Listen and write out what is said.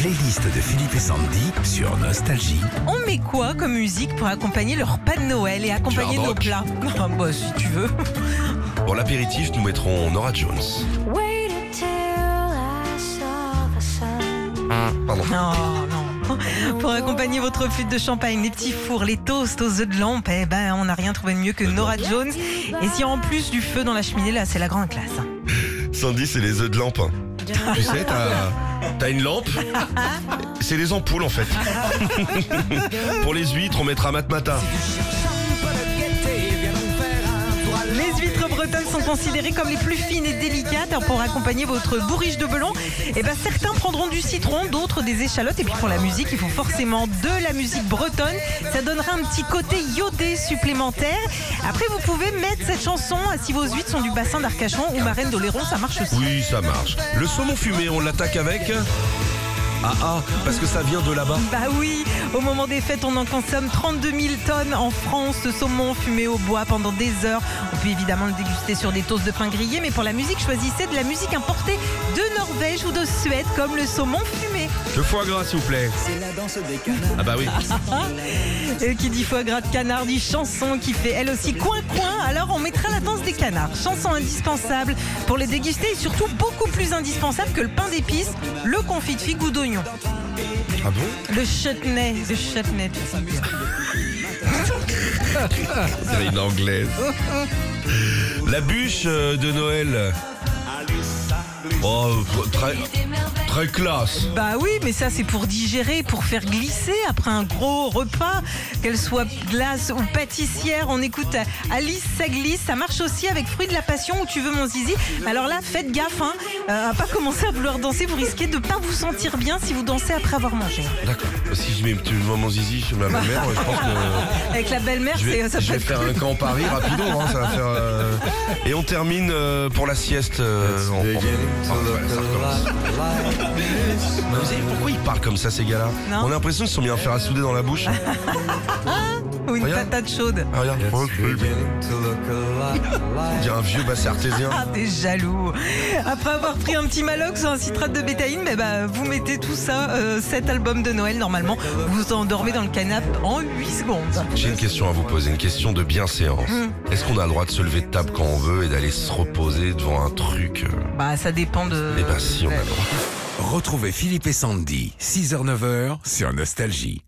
playlist de Philippe et Sandy sur Nostalgie. On met quoi comme musique pour accompagner leur repas de Noël et accompagner nos rock. plats Ah, Bah si tu veux. Pour l'apéritif, nous mettrons Nora Jones. Waited till I saw the sun. Pardon. Non, non. Pour accompagner votre flûte de champagne, les petits fours, les toasts aux œufs de lampe, eh ben on n'a rien trouvé de mieux que Nora Jones. Et si en plus du feu dans la cheminée, là c'est la grande classe. hein. Sandy, c'est les œufs de lampe. Tu sais, t'as t'as une lampe. C'est les ampoules en fait. Pour les huîtres, on mettra matmata. Bretonnes sont considérées comme les plus fines et délicates Alors, pour accompagner votre bourriche de belon. Et ben certains prendront du citron, d'autres des échalotes. Et puis pour la musique, il faut forcément de la musique bretonne. Ça donnera un petit côté iodé supplémentaire. Après, vous pouvez mettre cette chanson euh, si vos huîtres sont du bassin d'Arcachon ou Marraine d'Oléron, ça marche aussi. Oui, ça marche. Le saumon fumé, on l'attaque avec Ah ah, parce que ça vient de là-bas. Bah oui, au moment des fêtes, on en consomme 32 000 tonnes en France de saumon fumé au bois pendant des heures. On peut évidemment le déguster sur des toasts de pain grillé, mais pour la musique, choisissez de la musique importée de Norvège ou de Suède, comme le saumon fumé. Le foie gras, s'il vous plaît. Ah bah oui. Et qui dit foie gras de canard, dit chanson qui fait elle aussi coin-coin. Alors on mettra la danse des canards. Chanson indispensable pour les déguster et surtout beaucoup plus indispensable que le pain d'épices, le confit de figue ou d'oignon. Ah bon? Le chutney, le chutney. C'est une anglaise. La bûche euh, de Noël. Oh, très, très classe. Bah oui, mais ça c'est pour digérer, pour faire glisser après un gros repas, qu'elle soit glace ou pâtissière. On écoute Alice ça glisse, ça marche aussi avec fruits de la passion où tu veux mon zizi. Alors là, faites gaffe, hein, euh, à pas commencer à vouloir danser, vous risquez de pas vous sentir bien si vous dansez après avoir mangé. D'accord. Si je mets tu vois mon zizi chez ma mère, je pense que Avec la belle-mère, je vais, ça je peut vais être faire un camp Paris rapido. hein, ça va faire, euh, Et on termine euh, pour la sieste. euh, Ah, recommence. Mais vous savez pourquoi ils parlent comme ça ces gars-là. On a l'impression qu'ils sont mis un fer à souder dans la bouche. ou une Regarde. patate chaude. Ah, regarde. Il y a un vieux bassin artésien. Ah, t'es jaloux. Après avoir pris un petit malox ou un citrate de bétaïne, ben bah, vous mettez tout ça, euh, cet album de Noël, normalement, vous vous endormez dans le canapé en 8 secondes. J'ai une question à vous poser, une question de bienséance. Est-ce qu'on a le droit de se lever de table quand on veut et d'aller se reposer devant un truc euh, Bah, ça dépend de. Eh ben si, on a le droit. Retrouvez Philippe et Sandy, 6h-9h sur Nostalgie.